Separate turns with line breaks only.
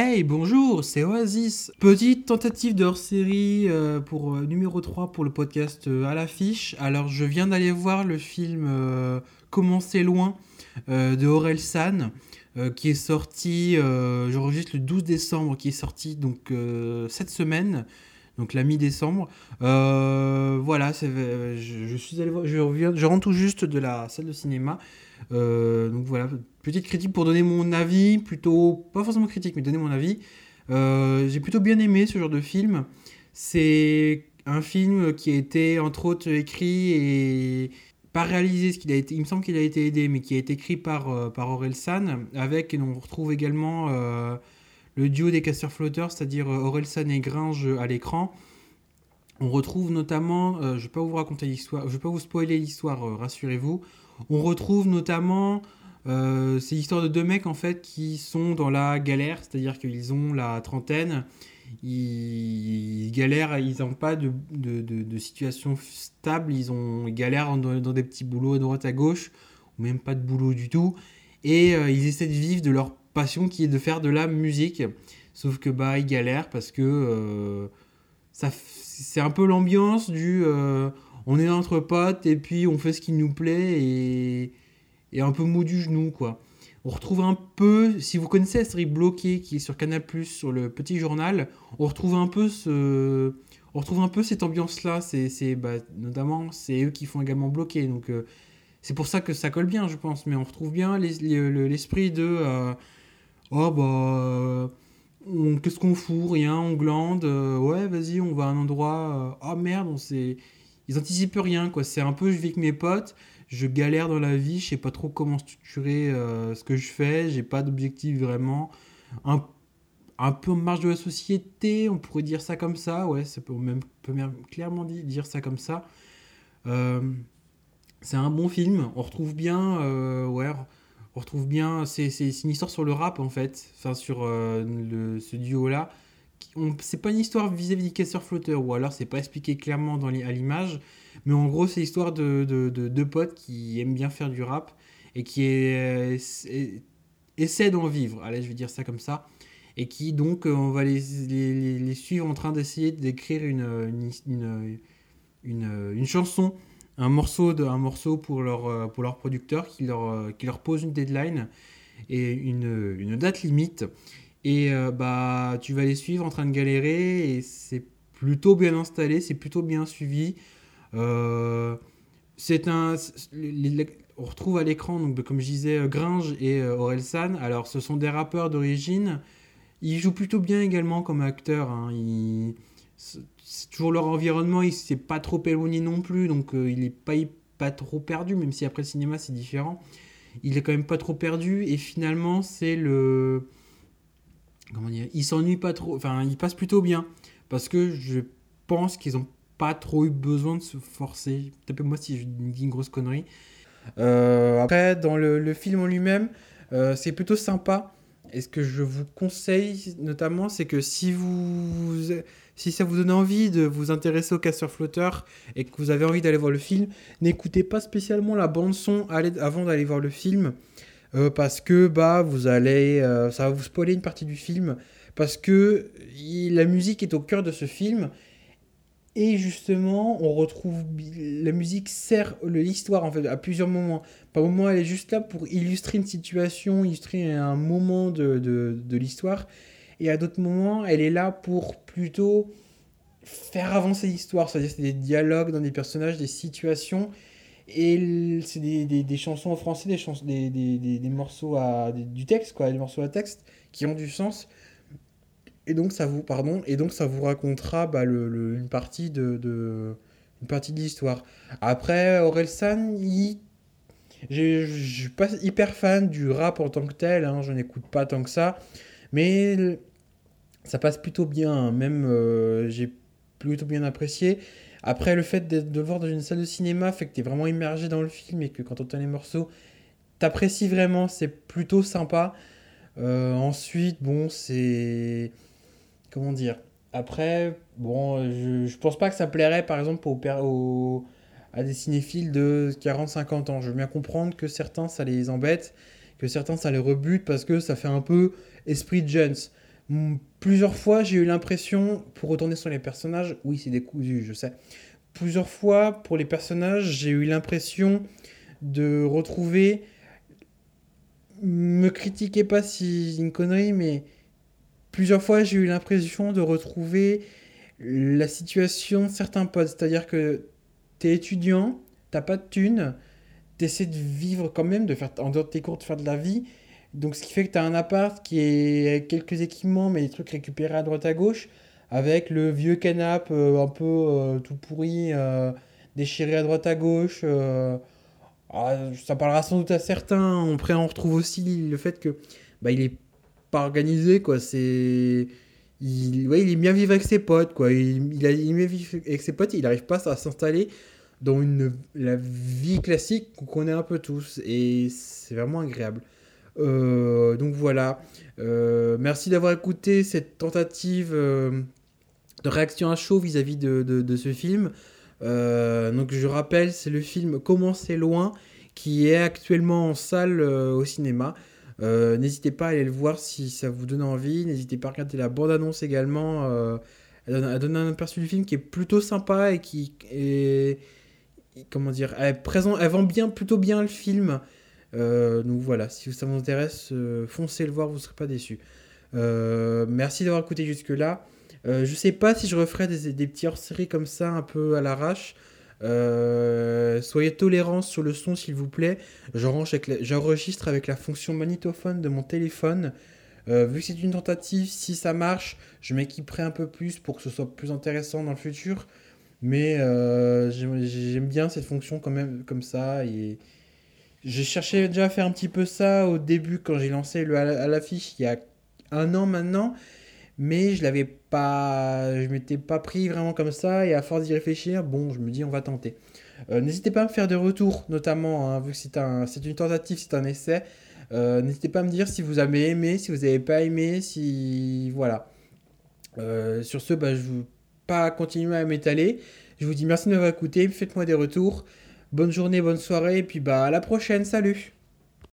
Hey, bonjour, c'est Oasis. Petite tentative de hors-série euh, pour euh, numéro 3 pour le podcast euh, à l'affiche. Alors, je viens d'aller voir le film Comment c'est loin de Aurel San qui est sorti, j'enregistre le 12 décembre, qui est sorti donc cette semaine, donc la mi-décembre. voilà, je, je, suis allé je rentre tout juste de la salle de cinéma. Donc voilà, petite critique pour donner mon avis, plutôt, pas forcément critique, mais donner mon avis. Euh, j'ai plutôt bien aimé ce genre de film. C'est un film qui a été entre autres écrit et pas réalisé, ce a été, il me semble qu'il a été aidé, mais qui a été écrit par, euh, par Aurel San, avec, et on retrouve également euh, le duo des casseurs flotteurs, c'est-à-dire Aurel San et Gringe à l'écran. On retrouve notamment, je ne vais pas vous raconter l'histoire, je vais pas vous spoiler l'histoire, rassurez-vous. On retrouve notamment euh, c'est l'histoire de deux mecs en fait qui sont dans la galère, c'est-à-dire qu'ils ont la trentaine, ils, galèrent, ils n'ont pas de, situation stable, ils, ont, galèrent dans, des petits boulots à droite à gauche, ou même pas de boulot du tout, et euh, ils essaient de vivre de leur passion qui est de faire de la musique. Sauf que bah ils galèrent parce que euh, ça c'est un peu l'ambiance du on est entre potes et puis on fait ce qui nous plaît et et un peu mou du genou, quoi. On retrouve un peu, si vous connaissez la série Bloqué qui est sur Canal+, sur le Petit Journal, on retrouve un peu ce... On retrouve un peu cette ambiance-là, c'est, bah, notamment, c'est eux qui font également Bloqué, donc euh, c'est pour ça que ça colle bien, je pense, mais on retrouve bien l'esprit de... Euh, oh, bah... Qu'est-ce qu'on fout Rien, on glande, euh, ouais, vas-y, on va à un endroit... oh merde, on. Ils anticipent rien, quoi. C'est un peu, je vis avec mes potes, je galère dans la vie, je sais pas trop comment structurer euh, ce que je fais, j'ai pas d'objectif vraiment. Un, peu en marge de la société, on pourrait dire ça comme ça, ouais, ça peut même, peut même clairement dire ça comme ça. Euh, c'est un bon film, on retrouve bien, euh, ouais, on retrouve bien, c'est une histoire sur le rap en fait, enfin sur le, ce duo-là. C'est pas une histoire vis-à-vis des casseurs flotteurs, ou alors c'est pas expliqué clairement à l'image, mais en gros, c'est l'histoire de, de, deux potes qui aiment bien faire du rap et qui essaient d'en vivre. Allez, je vais dire ça comme ça. Et qui, donc, euh, on va les, suivre en train d'essayer d'écrire une, chanson, un morceau, de, un morceau pour, leur, euh, pour leur producteur qui leur, euh, qui leur pose une deadline et une, une date limite. Et bah, tu vas les suivre en train de galérer et c'est plutôt bien installé, c'est plutôt bien suivi. Euh, c'est un, on retrouve à l'écran, donc comme je disais, euh, Gringe et euh, Orelsan. Alors, ce sont des rappeurs d'origine. Ils jouent plutôt bien également comme acteurs. Hein. C'est toujours leur environnement, il s'est pas trop éloigné non plus, donc il est pas, pas trop perdu, même si après le cinéma c'est différent. Il est quand même pas trop perdu, et finalement, c'est le. Comment dire Il s'ennuie pas trop, enfin, il passe plutôt bien. Parce que je pense qu'ils ont pas trop eu besoin de se forcer. Tapez-moi si je dis une grosse connerie. Euh, après, dans le, film en lui-même, euh, c'est plutôt sympa. Et ce que je vous conseille notamment, c'est que si vous, si ça vous donne envie de vous intéresser au casseur flotteur et que vous avez envie d'aller voir le film, n'écoutez pas spécialement la bande son avant d'aller voir le film, euh, parce que bah vous allez, ça va vous spoiler une partie du film, parce que la musique est au cœur de ce film et justement, on retrouve la musique sert l'histoire en fait à plusieurs moments. Par moments, elle est juste là pour illustrer une situation, illustrer un moment de, de, l'histoire. Et à d'autres moments, elle est là pour plutôt faire avancer l'histoire. C'est-à-dire c'est des dialogues dans des personnages, des situations. Et c'est des, des, des, chansons en français, des, des, des, morceaux à, du texte, quoi, des morceaux à texte qui ont du sens. Et donc ça vous, pardon, et donc ça vous racontera bah, le, une partie de, de une partie de l'histoire. Après, Orelsan, il... je suis pas hyper fan du rap en tant que tel, hein, je n'écoute pas tant que ça, mais ça passe plutôt bien, hein. même euh, j'ai plutôt bien apprécié. Après, le fait de, de, le voir dans une salle de cinéma fait que tu es vraiment immergé dans le film et que quand on entend les morceaux, t'apprécies vraiment, c'est plutôt sympa. Euh, ensuite, bon, c'est comment dire? Après, bon, je, pense pas que ça plairait par exemple au, à des cinéphiles de 40-50 ans. Je veux bien comprendre que certains ça les embête, que certains ça les rebute parce que ça fait un peu esprit de jeunes. Plusieurs fois, j'ai eu l'impression, pour retourner sur les personnages, oui, c'est des coups je sais. Plusieurs fois, pour les personnages, j'ai eu l'impression de retrouver. Me critiquez pas si une connerie, mais plusieurs fois, j'ai eu l'impression de retrouver la situation de certains potes. C'est-à-dire que t'es étudiant, t'as pas de thunes, t'essaies de vivre quand même, de faire en dehors de tes cours, de faire de la vie. Donc, ce qui fait que tu as un appart qui est quelques équipements, mais des trucs récupérés à droite à gauche, avec le vieux canapé euh, un peu euh, tout pourri, euh, déchiré à droite à gauche. Ah, ça parlera sans doute à certains. Après, on retrouve aussi le fait que bah, il est pas organisé, quoi. C'est. Il, ouais, il est bien vivre avec ses potes, quoi. Il, il, a, il bien vivre avec ses potes, il n'arrive pas à s'installer dans une, la vie classique qu'on connaît un peu tous. Et c'est vraiment agréable. Euh, donc voilà. Euh, merci d'avoir écouté cette tentative euh, de réaction à chaud vis-à-vis de, de, ce film. donc je rappelle, c'est le film Comment c'est loin qui est actuellement en salle au cinéma. N'hésitez pas à aller le voir si ça vous donne envie. N'hésitez pas à regarder la bande-annonce également. elle, donne, un aperçu du film qui est plutôt sympa et qui est. Comment dire elle, présent, elle vend bien, plutôt bien le film. Euh, donc voilà, si ça vous intéresse, euh, foncez le voir, vous ne serez pas déçus. Euh, merci d'avoir écouté jusque-là. je sais pas si je referai des, des petits hors-séries comme ça, un peu à l'arrache. Soyez tolérants sur le son, s'il vous plaît. J'enregistre avec, la fonction magnétophone de mon téléphone. vu que c'est une tentative, si ça marche, je m'équiperai un peu plus pour que ce soit plus intéressant dans le futur. Mais j'aime bien cette fonction quand même comme ça. Et, j'ai cherché déjà à faire un petit peu ça au début quand j'ai lancé le à l'affiche il y a un an maintenant, mais je l'avais pas, je m'étais pas pris vraiment comme ça et à force d'y réfléchir, bon, je me dis on va tenter. Euh, n'hésitez pas à me faire des retours, notamment hein, vu que c'est un, c'est une tentative, c'est un essai. Euh, n'hésitez pas à me dire si vous avez aimé, si vous n'avez pas aimé, si voilà. Euh, sur ce, bah, je ne veux pas continuer à m'étaler. Je vous dis merci de m'avoir écouté, faites-moi des retours. Bonne journée, bonne soirée, et puis bah à la prochaine, salut